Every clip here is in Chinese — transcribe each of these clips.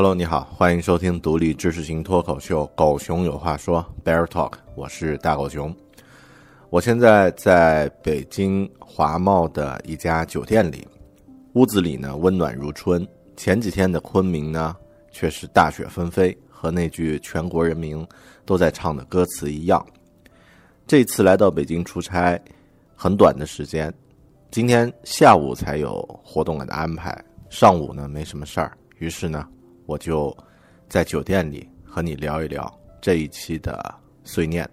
Hello，你好，欢迎收听独立知识型脱口秀《狗熊有话说》（Bear Talk），我是大狗熊。我现在在北京华贸的一家酒店里，屋子里呢温暖如春。前几天的昆明呢却是大雪纷飞，和那句全国人民都在唱的歌词一样。这次来到北京出差，很短的时间，今天下午才有活动的安排，上午呢没什么事儿，于是呢。我就在酒店里和你聊一聊这一期的碎念。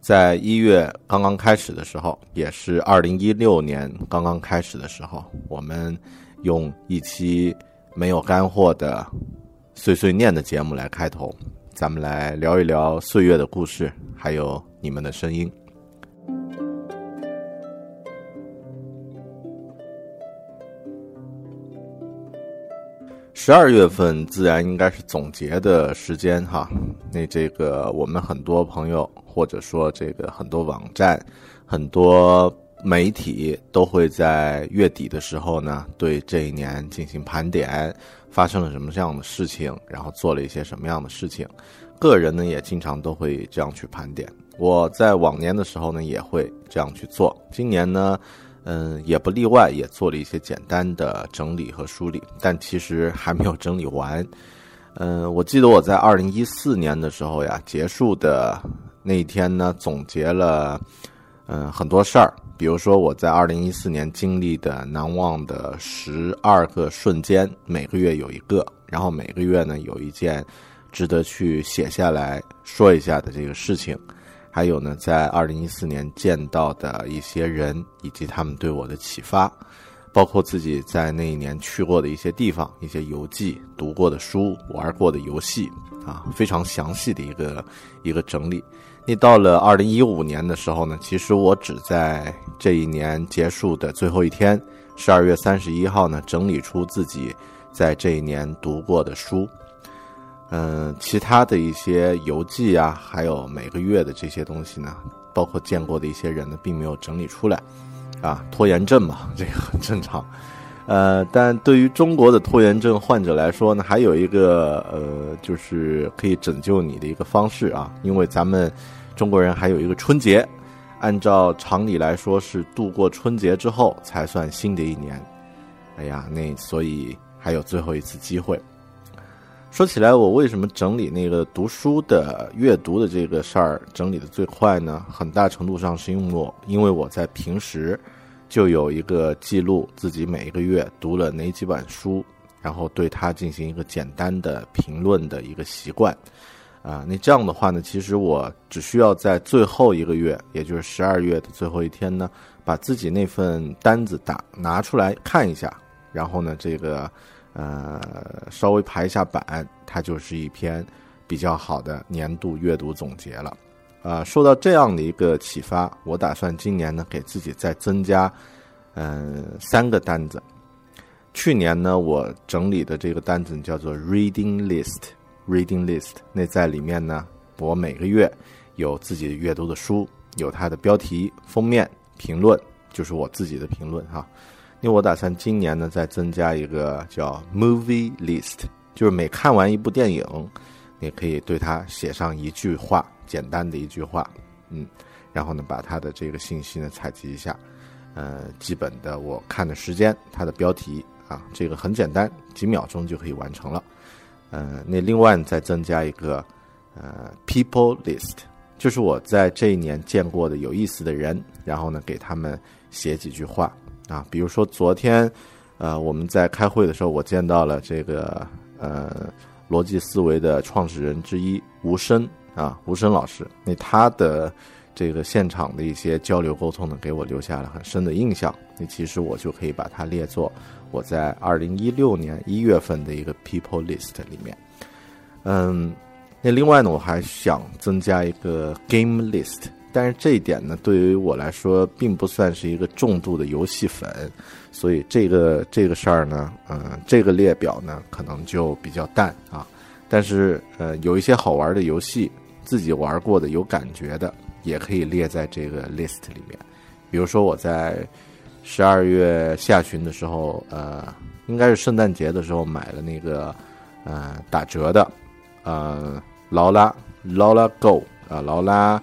在一月刚刚开始的时候，也是二零一六年刚刚开始的时候，我们用一期没有干货的碎碎念的节目来开头，咱们来聊一聊岁月的故事，还有你们的声音。十二月份自然应该是总结的时间哈，那这个我们很多朋友或者说这个很多网站、很多媒体都会在月底的时候呢，对这一年进行盘点，发生了什么样的事情，然后做了一些什么样的事情。个人呢也经常都会这样去盘点。我在往年的时候呢也会这样去做，今年呢。嗯，也不例外，也做了一些简单的整理和梳理，但其实还没有整理完。嗯，我记得我在二零一四年的时候呀，结束的那一天呢，总结了嗯很多事儿，比如说我在二零一四年经历的难忘的十二个瞬间，每个月有一个，然后每个月呢有一件值得去写下来说一下的这个事情。还有呢，在二零一四年见到的一些人，以及他们对我的启发，包括自己在那一年去过的一些地方、一些游记、读过的书、玩过的游戏，啊，非常详细的一个一个整理。那到了二零一五年的时候呢，其实我只在这一年结束的最后一天，十二月三十一号呢，整理出自己在这一年读过的书。嗯，其他的一些游记啊，还有每个月的这些东西呢，包括见过的一些人呢，并没有整理出来，啊，拖延症嘛，这个很正常。呃，但对于中国的拖延症患者来说呢，还有一个呃，就是可以拯救你的一个方式啊，因为咱们中国人还有一个春节，按照常理来说是度过春节之后才算新的一年。哎呀，那所以还有最后一次机会。说起来，我为什么整理那个读书的阅读的这个事儿整理的最快呢？很大程度上是因为我因为我在平时。就有一个记录自己每一个月读了哪几本书，然后对它进行一个简单的评论的一个习惯，啊，那这样的话呢，其实我只需要在最后一个月，也就是十二月的最后一天呢，把自己那份单子打拿出来看一下，然后呢，这个呃稍微排一下版，它就是一篇比较好的年度阅读总结了。啊，受到这样的一个启发，我打算今年呢给自己再增加，嗯，三个单子。去年呢，我整理的这个单子叫做 reading list，reading list。那在里面呢，我每个月有自己阅读的书，有它的标题、封面、评论，就是我自己的评论哈。因为我打算今年呢再增加一个叫 movie list，就是每看完一部电影，你可以对它写上一句话。简单的一句话，嗯，然后呢，把它的这个信息呢采集一下，呃，基本的我看的时间，它的标题啊，这个很简单，几秒钟就可以完成了，呃，那另外再增加一个呃 people list，就是我在这一年见过的有意思的人，然后呢给他们写几句话啊，比如说昨天，呃，我们在开会的时候，我见到了这个呃逻辑思维的创始人之一吴声。啊，吴声老师，那他的这个现场的一些交流沟通呢，给我留下了很深的印象。那其实我就可以把它列作我在二零一六年一月份的一个 people list 里面。嗯，那另外呢，我还想增加一个 game list，但是这一点呢，对于我来说并不算是一个重度的游戏粉，所以这个这个事儿呢，嗯，这个列表呢，可能就比较淡啊。但是呃，有一些好玩的游戏。自己玩过的有感觉的，也可以列在这个 list 里面。比如说我在十二月下旬的时候，呃，应该是圣诞节的时候买了那个呃打折的呃劳拉劳拉 Go 啊劳拉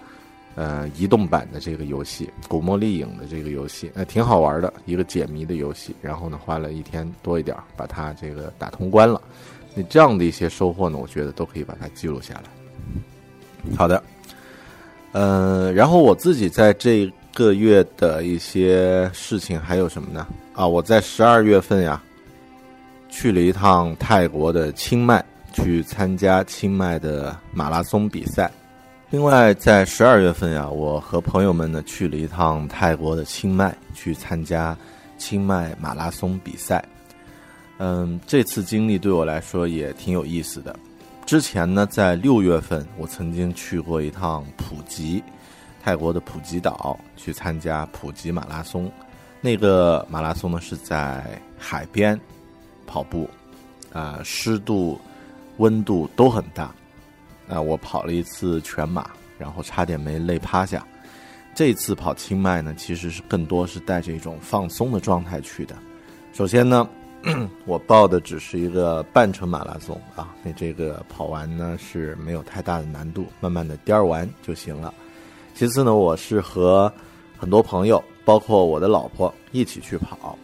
呃移动版的这个游戏《古墓丽影》的这个游戏，那挺好玩的一个解谜的游戏。然后呢，花了一天多一点把它这个打通关了。那这样的一些收获呢，我觉得都可以把它记录下来。好的，呃，然后我自己在这个月的一些事情还有什么呢？啊，我在十二月份呀，去了一趟泰国的清迈，去参加清迈的马拉松比赛。另外，在十二月份呀，我和朋友们呢去了一趟泰国的清迈，去参加清迈马拉松比赛。嗯，这次经历对我来说也挺有意思的。之前呢，在六月份，我曾经去过一趟普吉，泰国的普吉岛，去参加普吉马拉松。那个马拉松呢是在海边跑步，啊，湿度、温度都很大。啊，我跑了一次全马，然后差点没累趴下。这次跑清迈呢，其实是更多是带着一种放松的状态去的。首先呢。我报的只是一个半程马拉松啊，那这个跑完呢是没有太大的难度，慢慢的颠儿完就行了。其次呢，我是和很多朋友，包括我的老婆一起去跑。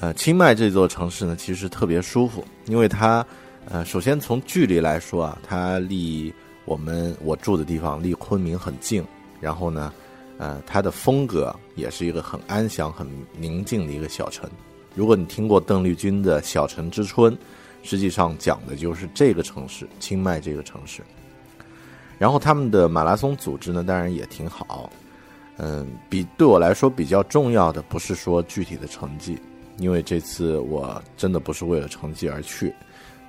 呃，清迈这座城市呢，其实特别舒服，因为它，呃，首先从距离来说啊，它离我们我住的地方离昆明很近，然后呢，呃，它的风格也是一个很安详、很宁静的一个小城。如果你听过邓丽君的《小城之春》，实际上讲的就是这个城市——清迈这个城市。然后他们的马拉松组织呢，当然也挺好。嗯，比对我来说比较重要的不是说具体的成绩，因为这次我真的不是为了成绩而去。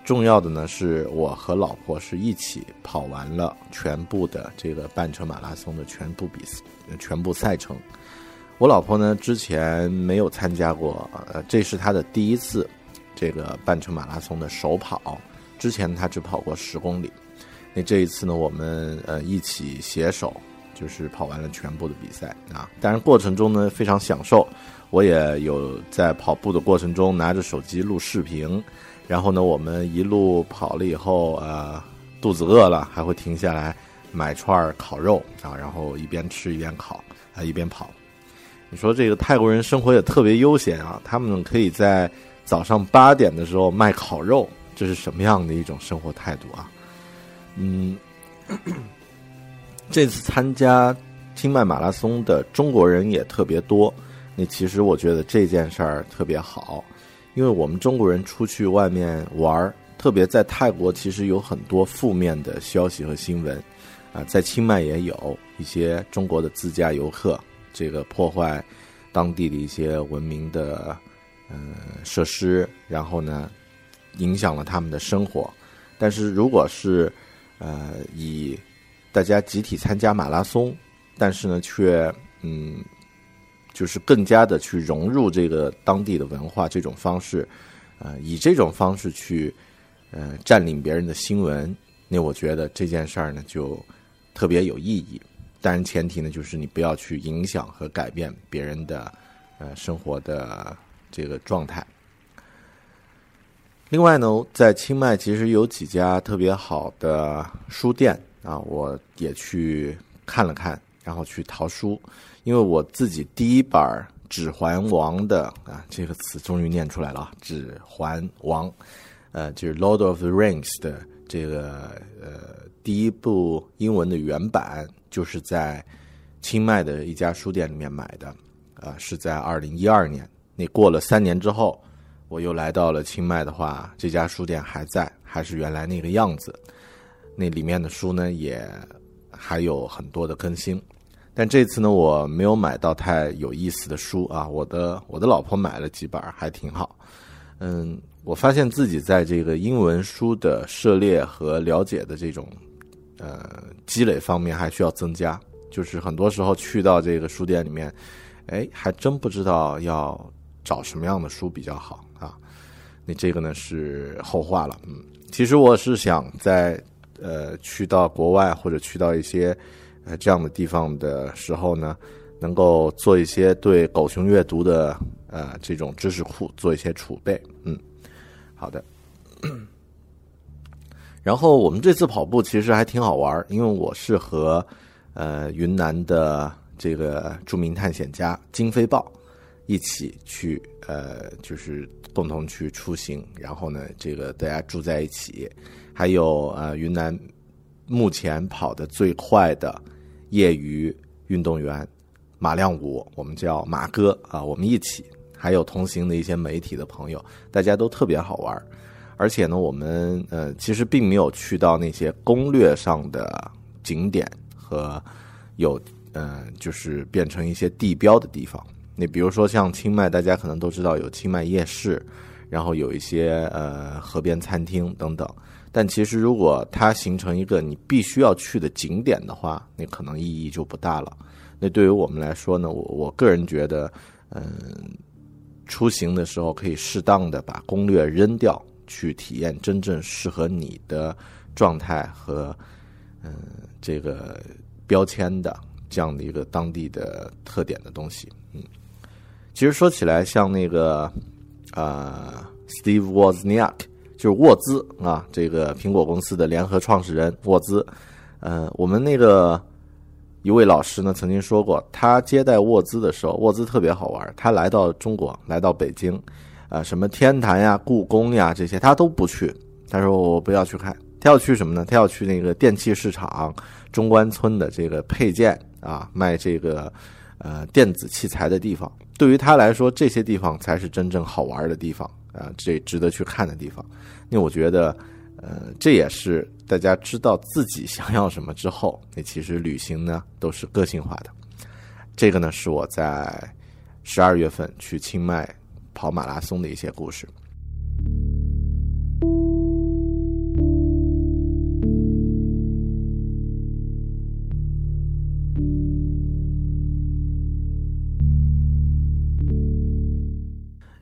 重要的呢，是我和老婆是一起跑完了全部的这个半程马拉松的全部比赛、全部赛程。我老婆呢，之前没有参加过，呃，这是她的第一次，这个半程马拉松的首跑。之前她只跑过十公里。那这一次呢，我们呃一起携手，就是跑完了全部的比赛啊。当然过程中呢非常享受，我也有在跑步的过程中拿着手机录视频，然后呢我们一路跑了以后，呃，肚子饿了还会停下来买串烤肉啊，然后一边吃一边烤啊一边跑。你说这个泰国人生活也特别悠闲啊，他们可以在早上八点的时候卖烤肉，这是什么样的一种生活态度啊？嗯，这次参加清迈马拉松的中国人也特别多。那其实我觉得这件事儿特别好，因为我们中国人出去外面玩儿，特别在泰国，其实有很多负面的消息和新闻啊，在清迈也有一些中国的自驾游客。这个破坏当地的一些文明的呃设施，然后呢，影响了他们的生活。但是如果是呃以大家集体参加马拉松，但是呢却嗯就是更加的去融入这个当地的文化这种方式，呃以这种方式去呃占领别人的新闻，那我觉得这件事儿呢就特别有意义。当然，前提呢就是你不要去影响和改变别人的呃生活的这个状态。另外呢，在清迈其实有几家特别好的书店啊，我也去看了看，然后去淘书。因为我自己第一本《指环王》的啊这个词终于念出来了，《指环王》呃就是《Lord of the Rings》的这个呃第一部英文的原版。就是在清迈的一家书店里面买的，啊，是在二零一二年。那过了三年之后，我又来到了清迈的话，这家书店还在，还是原来那个样子。那里面的书呢，也还有很多的更新。但这次呢，我没有买到太有意思的书啊。我的我的老婆买了几本，还挺好。嗯，我发现自己在这个英文书的涉猎和了解的这种。呃，积累方面还需要增加，就是很多时候去到这个书店里面，哎，还真不知道要找什么样的书比较好啊。那这个呢是后话了，嗯，其实我是想在呃去到国外或者去到一些呃这样的地方的时候呢，能够做一些对狗熊阅读的呃这种知识库做一些储备，嗯，好的。然后我们这次跑步其实还挺好玩，因为我是和呃云南的这个著名探险家金飞豹一起去，呃，就是共同去出行。然后呢，这个大家住在一起，还有呃云南目前跑的最快的业余运动员马亮武，我们叫马哥啊，我们一起，还有同行的一些媒体的朋友，大家都特别好玩。而且呢，我们呃其实并没有去到那些攻略上的景点和有呃就是变成一些地标的地方。你比如说像清迈，大家可能都知道有清迈夜市，然后有一些呃河边餐厅等等。但其实如果它形成一个你必须要去的景点的话，那可能意义就不大了。那对于我们来说呢，我我个人觉得，嗯，出行的时候可以适当的把攻略扔掉。去体验真正适合你的状态和嗯这个标签的这样的一个当地的特点的东西，嗯，其实说起来，像那个啊，Steve Wozniak 就是沃兹啊，这个苹果公司的联合创始人沃兹，嗯，我们那个一位老师呢曾经说过，他接待沃兹的时候，沃兹特别好玩，他来到中国，来到北京。啊，什么天坛呀、故宫呀这些，他都不去。他说我不要去看，他要去什么呢？他要去那个电器市场中关村的这个配件啊，卖这个呃电子器材的地方。对于他来说，这些地方才是真正好玩的地方啊，这值得去看的地方。那我觉得，呃，这也是大家知道自己想要什么之后，那其实旅行呢都是个性化的。这个呢是我在十二月份去清迈。跑马拉松的一些故事。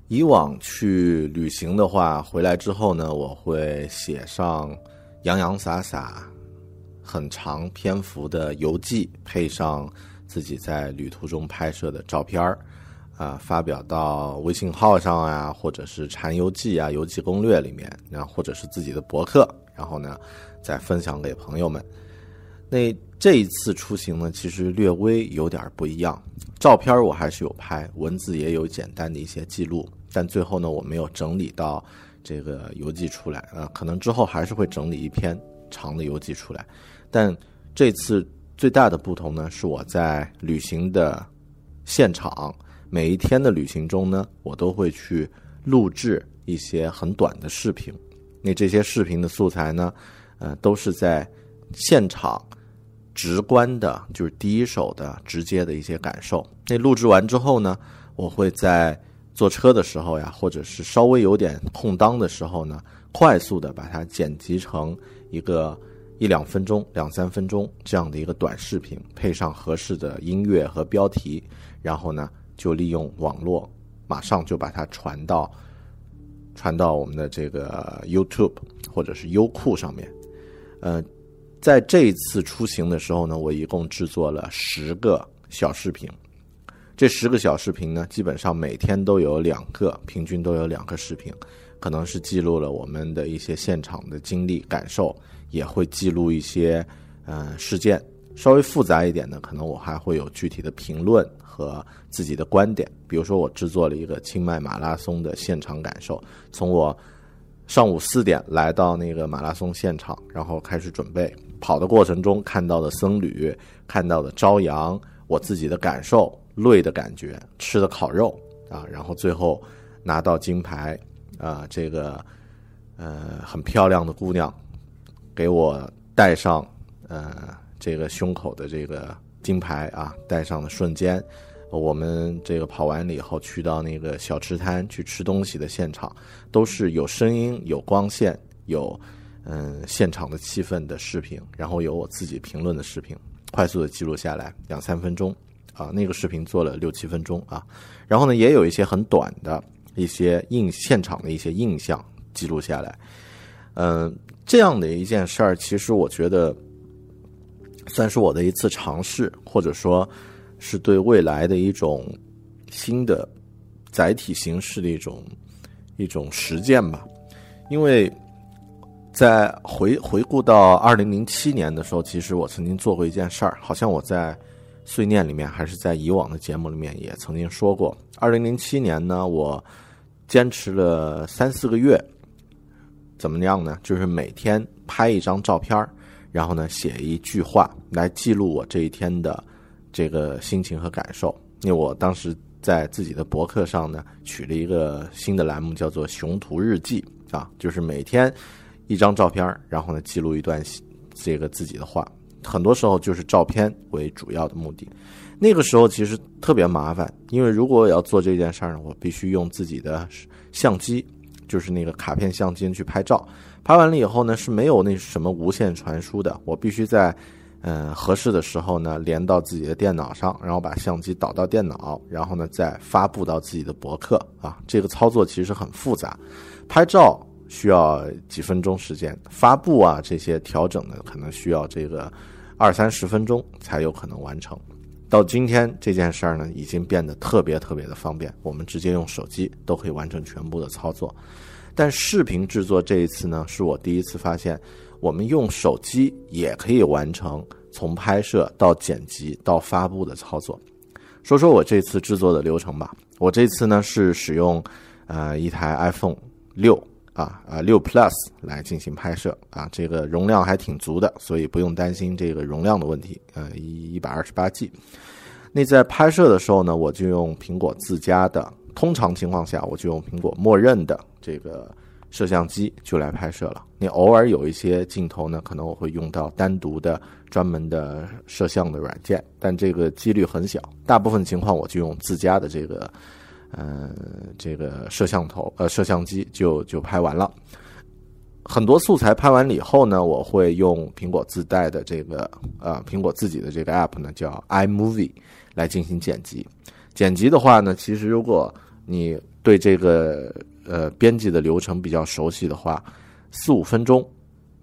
以往去旅行的话，回来之后呢，我会写上洋洋洒洒很长篇幅的游记，配上自己在旅途中拍摄的照片儿，啊，发表到微信号上啊，或者是禅游记啊、游记攻略里面，然后或者是自己的博客，然后呢，再分享给朋友们。那这一次出行呢，其实略微有点不一样。照片我还是有拍，文字也有简单的一些记录，但最后呢，我没有整理到这个游记出来。呃，可能之后还是会整理一篇长的游记出来。但这次最大的不同呢，是我在旅行的现场，每一天的旅行中呢，我都会去录制一些很短的视频。那这些视频的素材呢，呃，都是在现场。直观的，就是第一手的、直接的一些感受。那录制完之后呢，我会在坐车的时候呀，或者是稍微有点空档的时候呢，快速的把它剪辑成一个一两分钟、两三分钟这样的一个短视频，配上合适的音乐和标题，然后呢，就利用网络，马上就把它传到传到我们的这个 YouTube 或者是优酷上面，呃。在这一次出行的时候呢，我一共制作了十个小视频。这十个小视频呢，基本上每天都有两个，平均都有两个视频，可能是记录了我们的一些现场的经历感受，也会记录一些嗯事件。稍微复杂一点的，可能我还会有具体的评论和自己的观点。比如说，我制作了一个清迈马拉松的现场感受，从我上午四点来到那个马拉松现场，然后开始准备。跑的过程中看到的僧侣，看到的朝阳，我自己的感受，累的感觉，吃的烤肉啊，然后最后拿到金牌啊，这个呃很漂亮的姑娘给我戴上呃这个胸口的这个金牌啊，戴上的瞬间，我们这个跑完了以后去到那个小吃摊去吃东西的现场，都是有声音、有光线、有。嗯，现场的气氛的视频，然后有我自己评论的视频，快速的记录下来，两三分钟，啊，那个视频做了六七分钟啊，然后呢，也有一些很短的一些印现场的一些印象记录下来，嗯，这样的一件事儿，其实我觉得算是我的一次尝试，或者说是对未来的一种新的载体形式的一种一种实践吧，因为。在回回顾到二零零七年的时候，其实我曾经做过一件事儿，好像我在碎念里面，还是在以往的节目里面也曾经说过。二零零七年呢，我坚持了三四个月，怎么样呢？就是每天拍一张照片然后呢写一句话来记录我这一天的这个心情和感受。因为我当时在自己的博客上呢，取了一个新的栏目，叫做“雄图日记”啊，就是每天。一张照片，然后呢，记录一段这个自己的话，很多时候就是照片为主要的目的。那个时候其实特别麻烦，因为如果我要做这件事儿呢，我必须用自己的相机，就是那个卡片相机去拍照。拍完了以后呢，是没有那什么无线传输的，我必须在嗯合适的时候呢，连到自己的电脑上，然后把相机导到电脑，然后呢再发布到自己的博客啊。这个操作其实很复杂，拍照。需要几分钟时间发布啊，这些调整呢，可能需要这个二三十分钟才有可能完成。到今天这件事儿呢，已经变得特别特别的方便，我们直接用手机都可以完成全部的操作。但视频制作这一次呢，是我第一次发现，我们用手机也可以完成从拍摄到剪辑到发布的操作。说说我这次制作的流程吧。我这次呢是使用呃一台 iPhone 六。啊啊，六 Plus 来进行拍摄啊，这个容量还挺足的，所以不用担心这个容量的问题。呃，一一百二十八 G。那在拍摄的时候呢，我就用苹果自家的，通常情况下我就用苹果默认的这个摄像机就来拍摄了。你偶尔有一些镜头呢，可能我会用到单独的专门的摄像的软件，但这个几率很小。大部分情况我就用自家的这个。呃，这个摄像头呃，摄像机就就拍完了。很多素材拍完了以后呢，我会用苹果自带的这个呃，苹果自己的这个 app 呢，叫 iMovie 来进行剪辑。剪辑的话呢，其实如果你对这个呃编辑的流程比较熟悉的话，四五分钟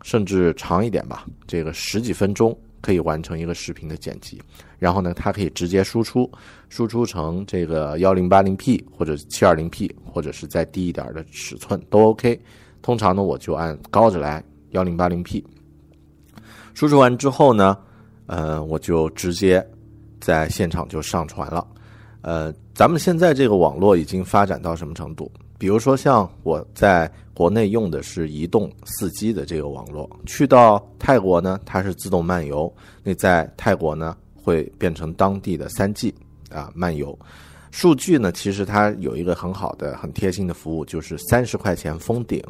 甚至长一点吧，这个十几分钟可以完成一个视频的剪辑。然后呢，它可以直接输出，输出成这个幺零八零 P 或者七二零 P，或者是再低一点的尺寸都 OK。通常呢，我就按高着来，幺零八零 P。输出完之后呢，呃，我就直接在现场就上传了。呃，咱们现在这个网络已经发展到什么程度？比如说，像我在国内用的是移动四 G 的这个网络，去到泰国呢，它是自动漫游。那在泰国呢？会变成当地的三 G 啊漫游，数据呢，其实它有一个很好的、很贴心的服务，就是三十块钱封顶。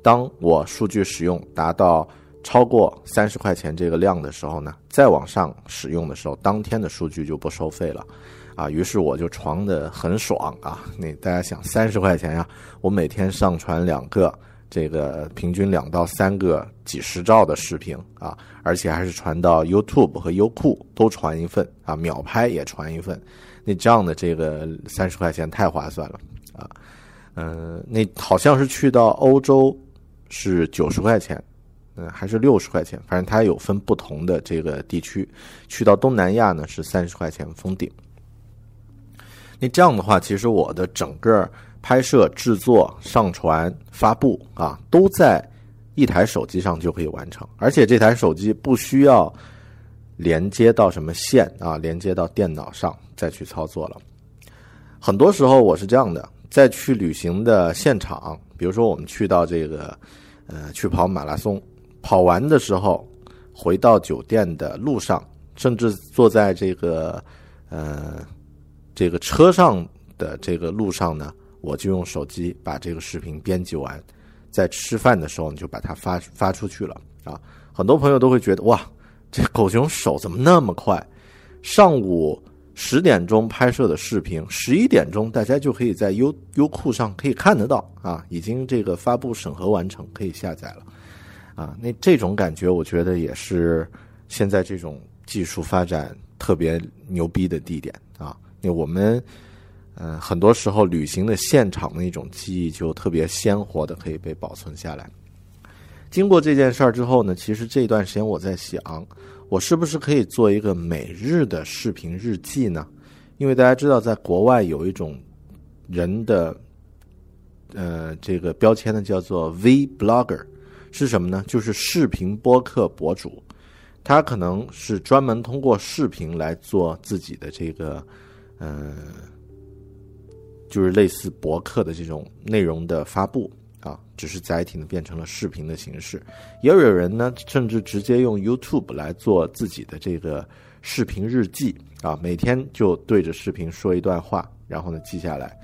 当我数据使用达到超过三十块钱这个量的时候呢，再往上使用的时候，当天的数据就不收费了啊。于是我就传的很爽啊。那大家想，三十块钱呀，我每天上传两个。这个平均两到三个几十兆的视频啊，而且还是传到 YouTube 和优酷都传一份啊，秒拍也传一份，那这样的这个三十块钱太划算了啊，嗯，那好像是去到欧洲是九十块钱，嗯，还是六十块钱，反正它有分不同的这个地区，去到东南亚呢是三十块钱封顶，那这样的话，其实我的整个。拍摄、制作、上传、发布啊，都在一台手机上就可以完成，而且这台手机不需要连接到什么线啊，连接到电脑上再去操作了。很多时候我是这样的，在去旅行的现场，比如说我们去到这个呃去跑马拉松，跑完的时候回到酒店的路上，甚至坐在这个呃这个车上的这个路上呢。我就用手机把这个视频编辑完，在吃饭的时候你就把它发发出去了啊！很多朋友都会觉得哇，这狗熊手怎么那么快？上午十点钟拍摄的视频，十一点钟大家就可以在优优酷上可以看得到啊，已经这个发布审核完成，可以下载了啊！那这种感觉，我觉得也是现在这种技术发展特别牛逼的地点啊！那我们。嗯，很多时候旅行的现场的那种记忆就特别鲜活的可以被保存下来。经过这件事儿之后呢，其实这段时间我在想，我是不是可以做一个每日的视频日记呢？因为大家知道，在国外有一种人的，呃，这个标签呢叫做 V blogger，是什么呢？就是视频播客博主，他可能是专门通过视频来做自己的这个，呃。就是类似博客的这种内容的发布啊，只是载体呢变成了视频的形式。也有人呢，甚至直接用 YouTube 来做自己的这个视频日记啊，每天就对着视频说一段话，然后呢记下来。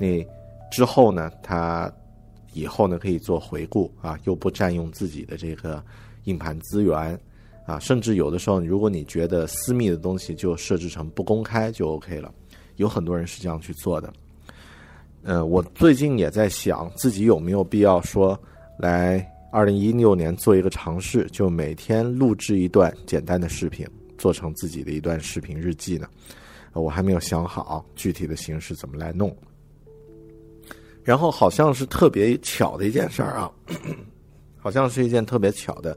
那之后呢，他以后呢可以做回顾啊，又不占用自己的这个硬盘资源啊，甚至有的时候，如果你觉得私密的东西，就设置成不公开就 OK 了。有很多人是这样去做的。嗯，我最近也在想自己有没有必要说，来二零一六年做一个尝试，就每天录制一段简单的视频，做成自己的一段视频日记呢？我还没有想好具体的形式怎么来弄。然后好像是特别巧的一件事儿啊，好像是一件特别巧的，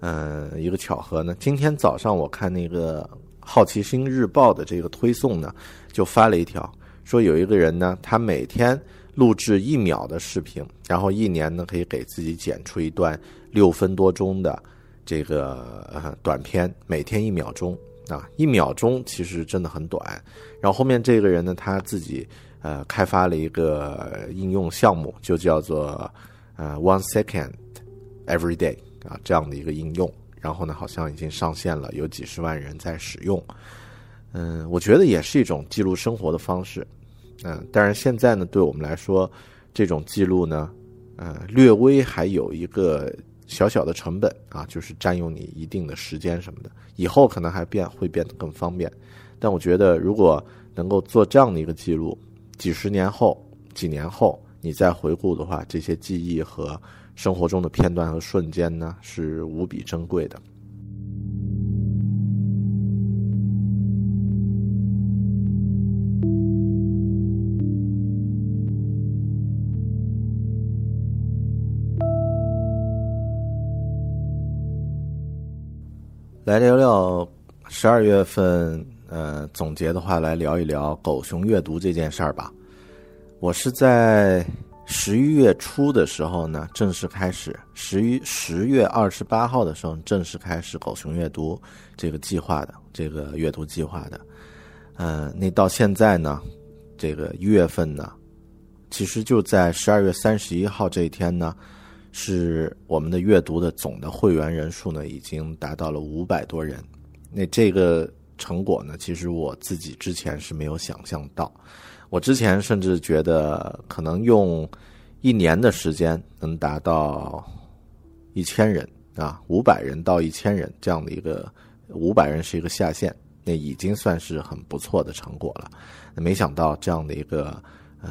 嗯，一个巧合呢。今天早上我看那个《好奇心日报》的这个推送呢，就发了一条。说有一个人呢，他每天录制一秒的视频，然后一年呢可以给自己剪出一段六分多钟的这个呃短片，每天一秒钟啊，一秒钟其实真的很短。然后后面这个人呢，他自己呃开发了一个应用项目，就叫做呃 One Second Every Day 啊这样的一个应用，然后呢好像已经上线了，有几十万人在使用。嗯，我觉得也是一种记录生活的方式。嗯，但是现在呢，对我们来说，这种记录呢，呃，略微还有一个小小的成本啊，就是占用你一定的时间什么的。以后可能还变会变得更方便，但我觉得如果能够做这样的一个记录，几十年后、几年后你再回顾的话，这些记忆和生活中的片段和瞬间呢，是无比珍贵的。来聊聊十二月份，呃，总结的话来聊一聊狗熊阅读这件事儿吧。我是在十一月初的时候呢，正式开始十一十月二十八号的时候正式开始狗熊阅读这个计划的这个阅读计划的。嗯，那到现在呢，这个一月份呢，其实就在十二月三十一号这一天呢。是我们的阅读的总的会员人数呢，已经达到了五百多人。那这个成果呢，其实我自己之前是没有想象到。我之前甚至觉得可能用一年的时间能达到一千人啊，五百人到一千人这样的一个，五百人是一个下限，那已经算是很不错的成果了。没想到这样的一个，呃，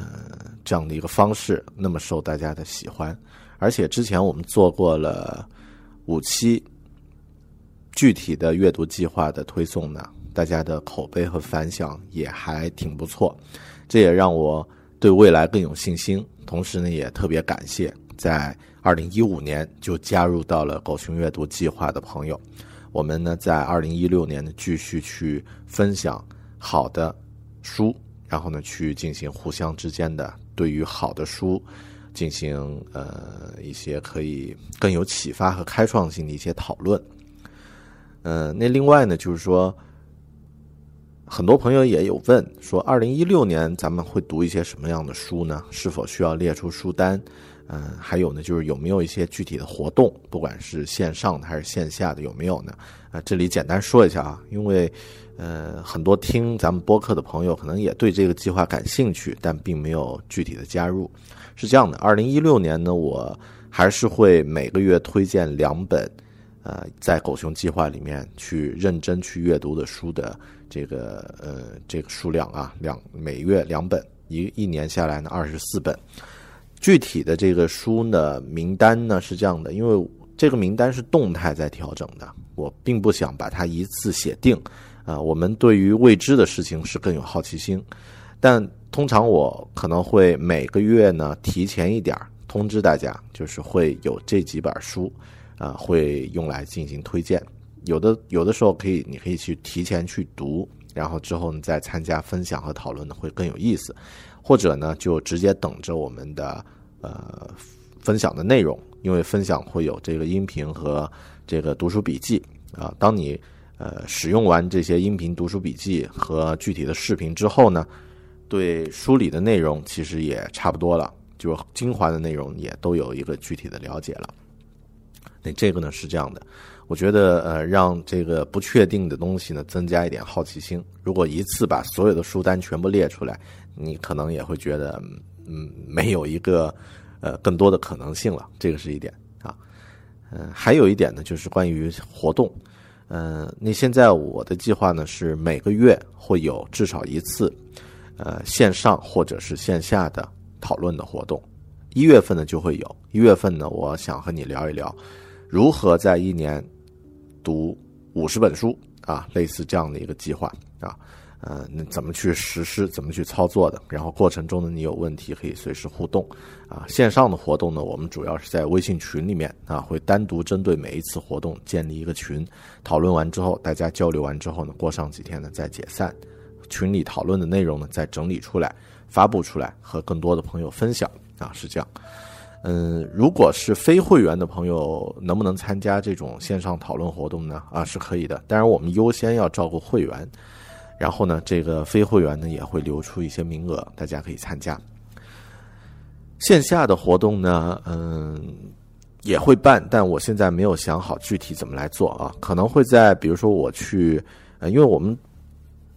这样的一个方式那么受大家的喜欢。而且之前我们做过了五期具体的阅读计划的推送呢，大家的口碑和反响也还挺不错，这也让我对未来更有信心。同时呢，也特别感谢在二零一五年就加入到了狗熊阅读计划的朋友。我们呢，在二零一六年呢，继续去分享好的书，然后呢，去进行互相之间的对于好的书。进行呃一些可以更有启发和开创性的一些讨论，呃，那另外呢，就是说，很多朋友也有问说，二零一六年咱们会读一些什么样的书呢？是否需要列出书单？嗯，还有呢，就是有没有一些具体的活动，不管是线上的还是线下的，有没有呢？啊，这里简单说一下啊，因为呃，很多听咱们播客的朋友可能也对这个计划感兴趣，但并没有具体的加入。是这样的，二零一六年呢，我还是会每个月推荐两本，呃，在狗熊计划里面去认真去阅读的书的这个呃这个数量啊，两每月两本，一一年下来呢二十四本。具体的这个书呢名单呢是这样的，因为这个名单是动态在调整的，我并不想把它一次写定，啊，我们对于未知的事情是更有好奇心，但。通常我可能会每个月呢提前一点通知大家，就是会有这几本书，啊，会用来进行推荐。有的有的时候可以，你可以去提前去读，然后之后你再参加分享和讨论呢会更有意思。或者呢就直接等着我们的呃分享的内容，因为分享会有这个音频和这个读书笔记啊。当你呃使用完这些音频读书笔记和具体的视频之后呢。对书里的内容其实也差不多了，就精华的内容也都有一个具体的了解了。那这个呢是这样的，我觉得呃让这个不确定的东西呢增加一点好奇心。如果一次把所有的书单全部列出来，你可能也会觉得嗯没有一个呃更多的可能性了。这个是一点啊，嗯，还有一点呢就是关于活动，嗯，那现在我的计划呢是每个月会有至少一次。呃，线上或者是线下的讨论的活动，一月份呢就会有。一月份呢，我想和你聊一聊，如何在一年读五十本书啊，类似这样的一个计划啊，呃，那怎么去实施，怎么去操作的？然后过程中呢，你有问题可以随时互动啊。线上的活动呢，我们主要是在微信群里面啊，会单独针对每一次活动建立一个群，讨论完之后，大家交流完之后呢，过上几天呢再解散。群里讨论的内容呢，再整理出来，发布出来，和更多的朋友分享啊，是这样。嗯，如果是非会员的朋友，能不能参加这种线上讨论活动呢？啊，是可以的。当然，我们优先要照顾会员，然后呢，这个非会员呢也会留出一些名额，大家可以参加。线下的活动呢，嗯，也会办，但我现在没有想好具体怎么来做啊，可能会在比如说我去，因为我们。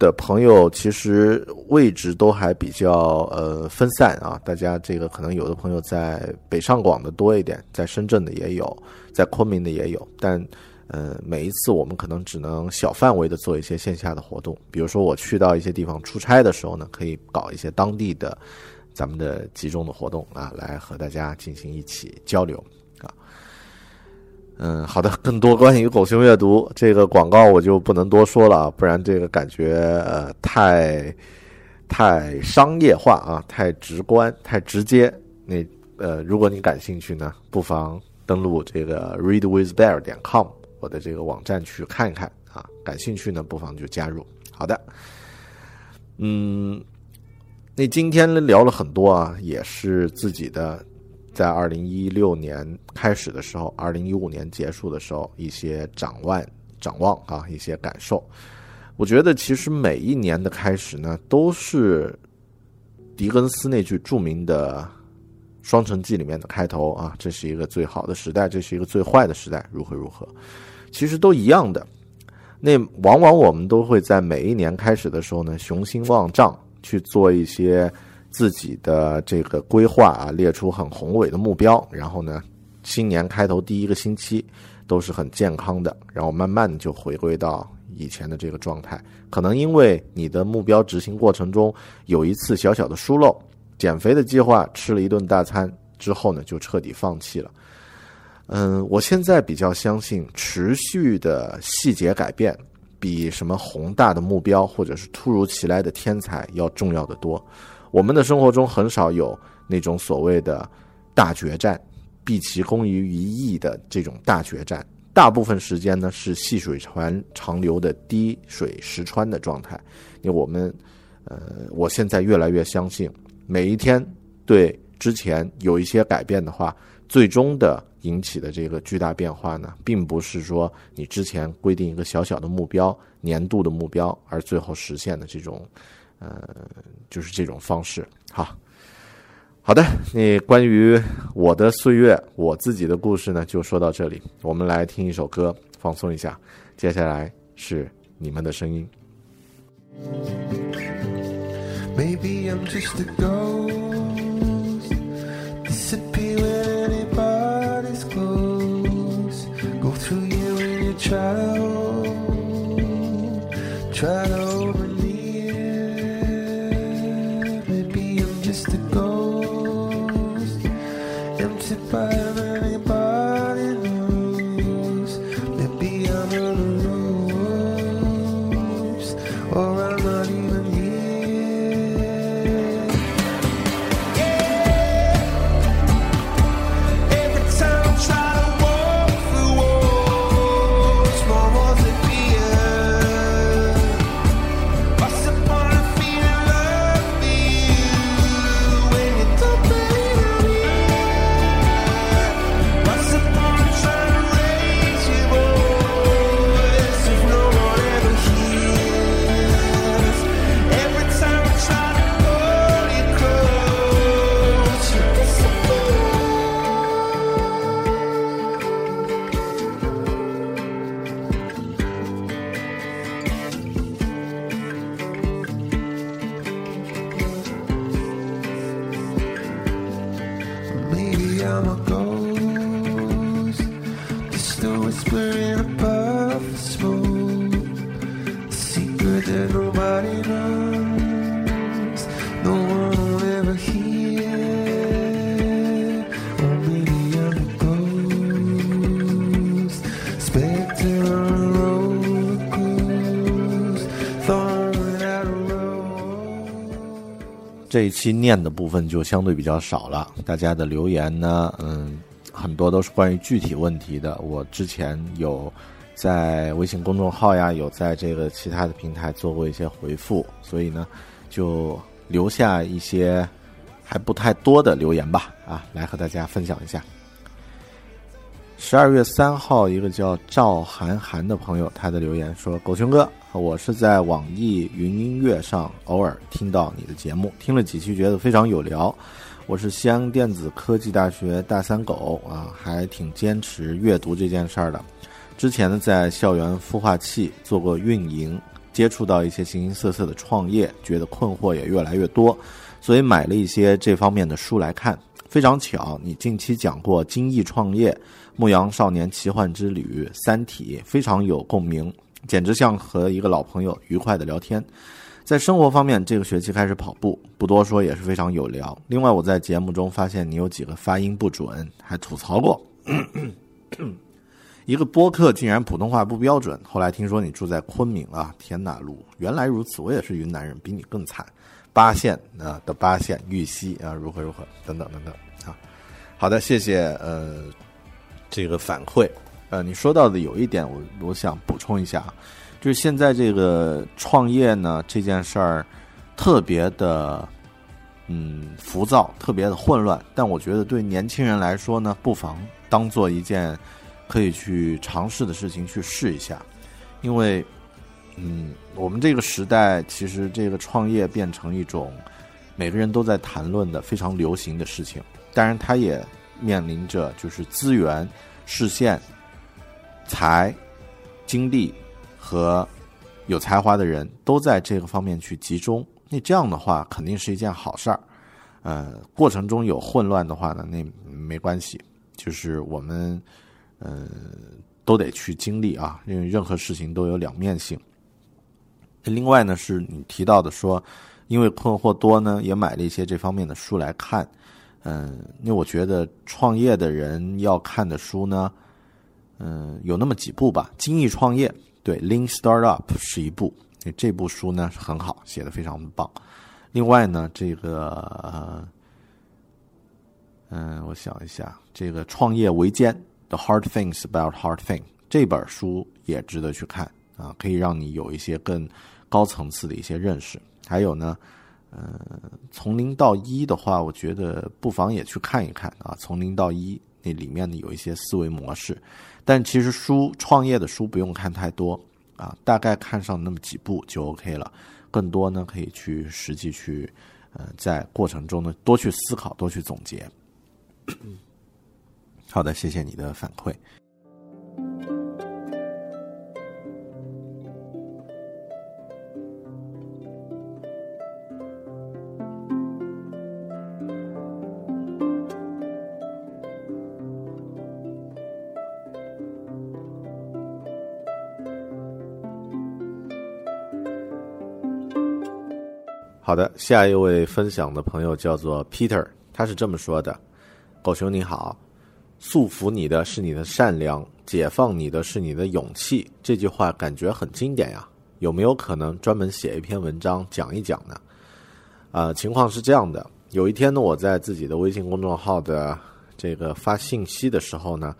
的朋友其实位置都还比较呃分散啊，大家这个可能有的朋友在北上广的多一点，在深圳的也有，在昆明的也有，但呃每一次我们可能只能小范围的做一些线下的活动，比如说我去到一些地方出差的时候呢，可以搞一些当地的咱们的集中的活动啊，来和大家进行一起交流。嗯，好的，更多关于狗熊阅读这个广告我就不能多说了，不然这个感觉呃太太商业化啊，太直观，太直接。那呃，如果你感兴趣呢，不妨登录这个 readwithbear 点 com 我的这个网站去看一看啊，感兴趣呢不妨就加入。好的，嗯，那今天聊了很多啊，也是自己的在二零一六年开始的时候，二零一五年结束的时候一些展望、展望啊，一些感受。我觉得其实每一年的开始呢，都是狄更斯那句著名的。《双城记》里面的开头啊，这是一个最好的时代，这是一个最坏的时代，如何如何？其实都一样的。那往往我们都会在每一年开始的时候呢，雄心万丈去做一些自己的这个规划啊，列出很宏伟的目标。然后呢，新年开头第一个星期都是很健康的，然后慢慢的就回归到以前的这个状态。可能因为你的目标执行过程中有一次小小的疏漏。减肥的计划吃了一顿大餐之后呢，就彻底放弃了。嗯，我现在比较相信持续的细节改变，比什么宏大的目标或者是突如其来的天才要重要的多。我们的生活中很少有那种所谓的大决战，毕其功于一役的这种大决战。大部分时间呢是细水长长流的滴水石穿的状态。因为我们，呃，我现在越来越相信。每一天对之前有一些改变的话，最终的引起的这个巨大变化呢，并不是说你之前规定一个小小的目标、年度的目标，而最后实现的这种，呃，就是这种方式。好，好的，那关于我的岁月，我自己的故事呢，就说到这里。我们来听一首歌，放松一下。接下来是你们的声音。Maybe I'm just a ghost. Disappear when anybody's close. Go through you in your trial. Try it by 一期念的部分就相对比较少了，大家的留言呢，嗯，很多都是关于具体问题的。我之前有在微信公众号呀，有在这个其他的平台做过一些回复，所以呢，就留下一些还不太多的留言吧，啊，来和大家分享一下。十二月三号，一个叫赵涵涵的朋友，他的留言说：“狗熊哥。”我是在网易云音乐上偶尔听到你的节目，听了几期觉得非常有聊。我是西安电子科技大学大三狗啊，还挺坚持阅读这件事儿的。之前呢，在校园孵化器做过运营，接触到一些形形色色的创业，觉得困惑也越来越多，所以买了一些这方面的书来看。非常巧，你近期讲过精益创业、牧羊少年奇幻之旅、三体，非常有共鸣。简直像和一个老朋友愉快的聊天。在生活方面，这个学期开始跑步，不多说也是非常有聊。另外，我在节目中发现你有几个发音不准，还吐槽过。一个播客竟然普通话不标准。后来听说你住在昆明啊，天哪，路原来如此，我也是云南人，比你更惨。八县啊的八县玉溪啊，如何如何等等等等啊。好的，谢谢呃这个反馈。呃，你说到的有一点我，我想补充一下，就是现在这个创业呢这件事儿特别的，嗯，浮躁，特别的混乱。但我觉得对年轻人来说呢，不妨当做一件可以去尝试的事情去试一下，因为，嗯，我们这个时代其实这个创业变成一种每个人都在谈论的非常流行的事情，当然它也面临着就是资源、视线。才、精力和有才华的人都在这个方面去集中，那这样的话肯定是一件好事儿。呃，过程中有混乱的话呢，那没关系，就是我们呃都得去经历啊，因为任何事情都有两面性。另外呢，是你提到的说，因为困惑多呢，也买了一些这方面的书来看。嗯，因为我觉得创业的人要看的书呢。嗯，有那么几部吧，《精益创业》对，《Lean Startup》是一部，这部书呢很好，写的非常的棒。另外呢，这个，嗯，我想一下，这个《创业维艰》《The Hard Things About Hard Thing》这本书也值得去看啊，可以让你有一些更高层次的一些认识。还有呢，嗯，从零到一的话，我觉得不妨也去看一看啊，从零到一那里面呢有一些思维模式。但其实书创业的书不用看太多啊，大概看上那么几部就 OK 了。更多呢，可以去实际去，呃，在过程中呢多去思考，多去总结。好的，谢谢你的反馈。好的，下一位分享的朋友叫做 Peter，他是这么说的：“狗熊你好，束缚你的是你的善良，解放你的是你的勇气。”这句话感觉很经典呀，有没有可能专门写一篇文章讲一讲呢？啊，情况是这样的，有一天呢，我在自己的微信公众号的这个发信息的时候呢，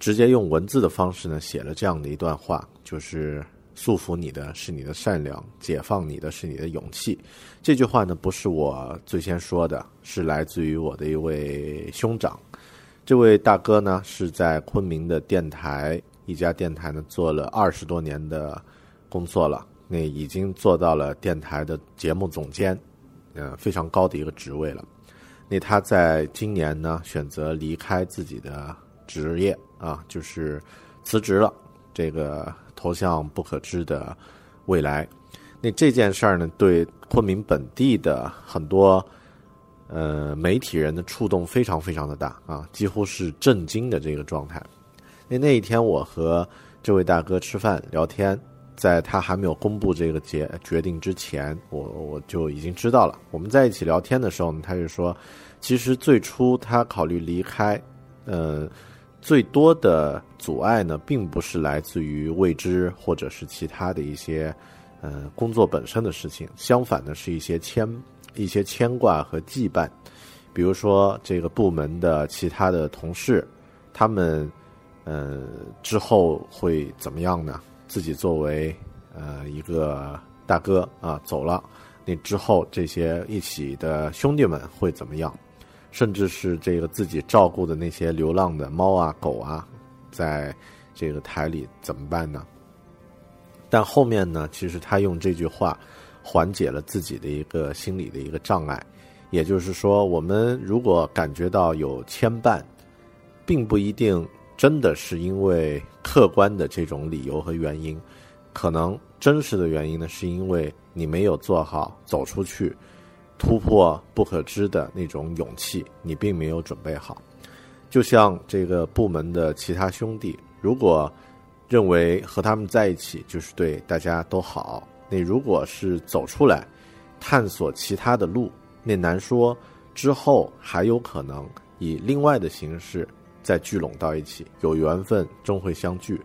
直接用文字的方式呢写了这样的一段话，就是。束缚你的是你的善良，解放你的是你的勇气。这句话呢，不是我最先说的，是来自于我的一位兄长。这位大哥呢，是在昆明的电台一家电台呢做了二十多年的工作了，那已经做到了电台的节目总监，呃，非常高的一个职位了。那他在今年呢，选择离开自己的职业啊，就是辞职了。这个。投向不可知的未来，那这件事儿呢，对昆明本地的很多呃媒体人的触动非常非常的大啊，几乎是震惊的这个状态。那那一天，我和这位大哥吃饭聊天，在他还没有公布这个决决定之前，我我就已经知道了。我们在一起聊天的时候呢，他就说，其实最初他考虑离开，呃。最多的阻碍呢，并不是来自于未知或者是其他的一些，呃，工作本身的事情。相反呢，是一些牵一些牵挂和羁绊。比如说，这个部门的其他的同事，他们，呃，之后会怎么样呢？自己作为呃一个大哥啊走了，那之后这些一起的兄弟们会怎么样？甚至是这个自己照顾的那些流浪的猫啊狗啊，在这个台里怎么办呢？但后面呢，其实他用这句话缓解了自己的一个心理的一个障碍，也就是说，我们如果感觉到有牵绊，并不一定真的是因为客观的这种理由和原因，可能真实的原因呢，是因为你没有做好走出去。突破不可知的那种勇气，你并没有准备好。就像这个部门的其他兄弟，如果认为和他们在一起就是对大家都好，那如果是走出来探索其他的路，那难说之后还有可能以另外的形式再聚拢到一起，有缘分终会相聚。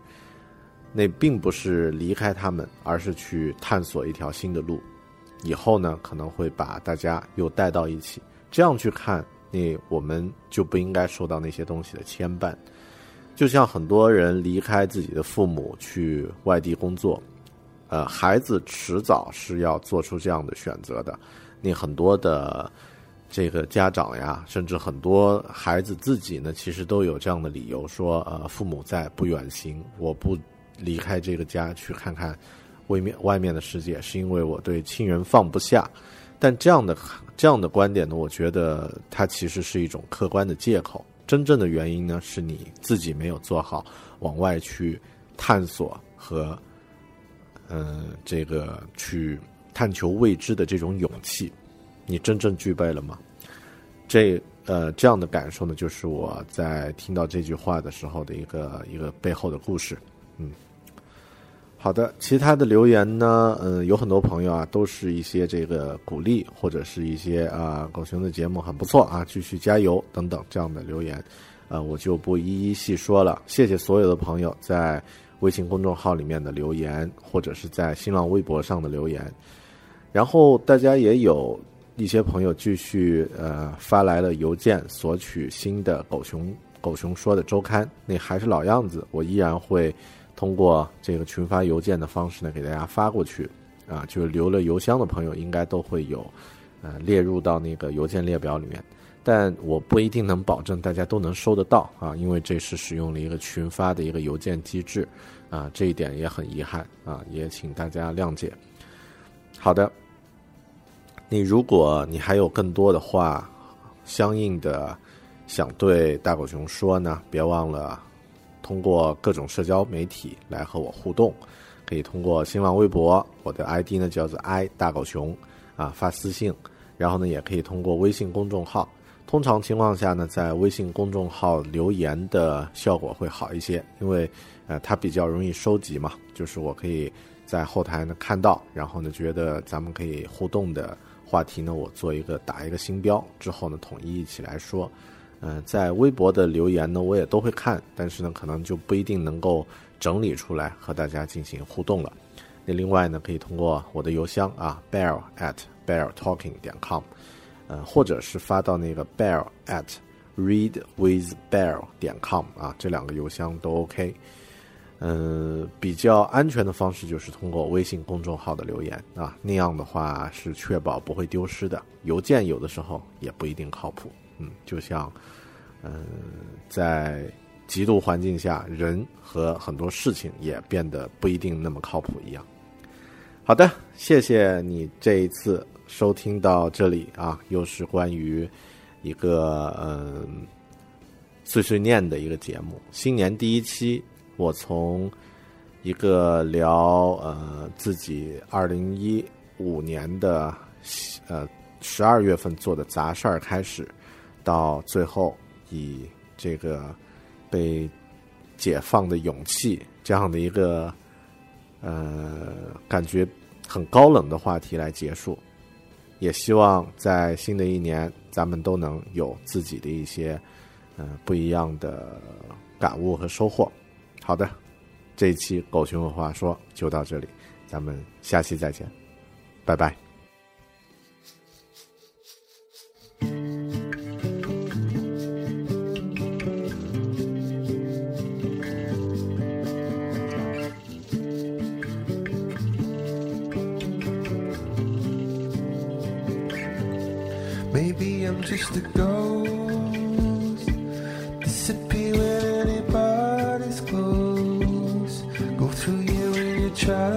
那并不是离开他们，而是去探索一条新的路。以后呢，可能会把大家又带到一起，这样去看，你我们就不应该受到那些东西的牵绊。就像很多人离开自己的父母去外地工作，呃，孩子迟早是要做出这样的选择的。你很多的这个家长呀，甚至很多孩子自己呢，其实都有这样的理由，说呃，父母在不远行，我不离开这个家去看看外面外面的世界，是因为我对亲人放不下。但这样的这样的观点呢，我觉得它其实是一种客观的借口。真正的原因呢，是你自己没有做好往外去探索和，嗯，这个去探求未知的这种勇气，你真正具备了吗？这呃这样的感受呢，就是我在听到这句话的时候的一个一个背后的故事，嗯。好的，其他的留言呢？嗯，有很多朋友啊，都是一些这个鼓励，或者是一些啊，狗熊的节目很不错啊，继续加油等等这样的留言，呃，我就不一一细说了。谢谢所有的朋友在微信公众号里面的留言，或者是在新浪微博上的留言。然后大家也有一些朋友继续呃发来了邮件索取新的狗熊狗熊说的周刊，那还是老样子，我依然会。通过这个群发邮件的方式呢，给大家发过去，啊，就是留了邮箱的朋友应该都会有，呃，列入到那个邮件列表里面，但我不一定能保证大家都能收得到啊，因为这是使用了一个群发的一个邮件机制，啊，这一点也很遗憾啊，也请大家谅解。好的，你如果你还有更多的话，相应的想对大狗熊说呢，别忘了。通过各种社交媒体来和我互动，可以通过新浪微博，我的 ID 呢叫做 i 大狗熊，啊发私信，然后呢也可以通过微信公众号。通常情况下呢，在微信公众号留言的效果会好一些，因为呃它比较容易收集嘛，就是我可以在后台呢看到，然后呢觉得咱们可以互动的话题呢，我做一个打一个星标之后呢，统一一起来说。嗯，在微博的留言呢，我也都会看，但是呢，可能就不一定能够整理出来和大家进行互动了。那另外呢，可以通过我的邮箱啊，bear at bear talking 点 com，呃，或者是发到那个 bear at read with bear 点 com 啊，这两个邮箱都 OK。嗯，比较安全的方式就是通过微信公众号的留言啊，那样的话是确保不会丢失的。邮件有的时候也不一定靠谱。嗯，就像，嗯，在极度环境下，人和很多事情也变得不一定那么靠谱一样。好的，谢谢你这一次收听到这里啊，又是关于一个嗯碎碎念的一个节目。新年第一期，我从一个聊呃自己二零一五年的呃十二月份做的杂事儿开始。到最后，以这个被解放的勇气这样的一个呃感觉很高冷的话题来结束，也希望在新的一年，咱们都能有自己的一些嗯不一样的感悟和收获。好的，这一期狗熊有话说就到这里，咱们下期再见，拜拜。wish the ghosts disappear when anybody's close. Go through you and you try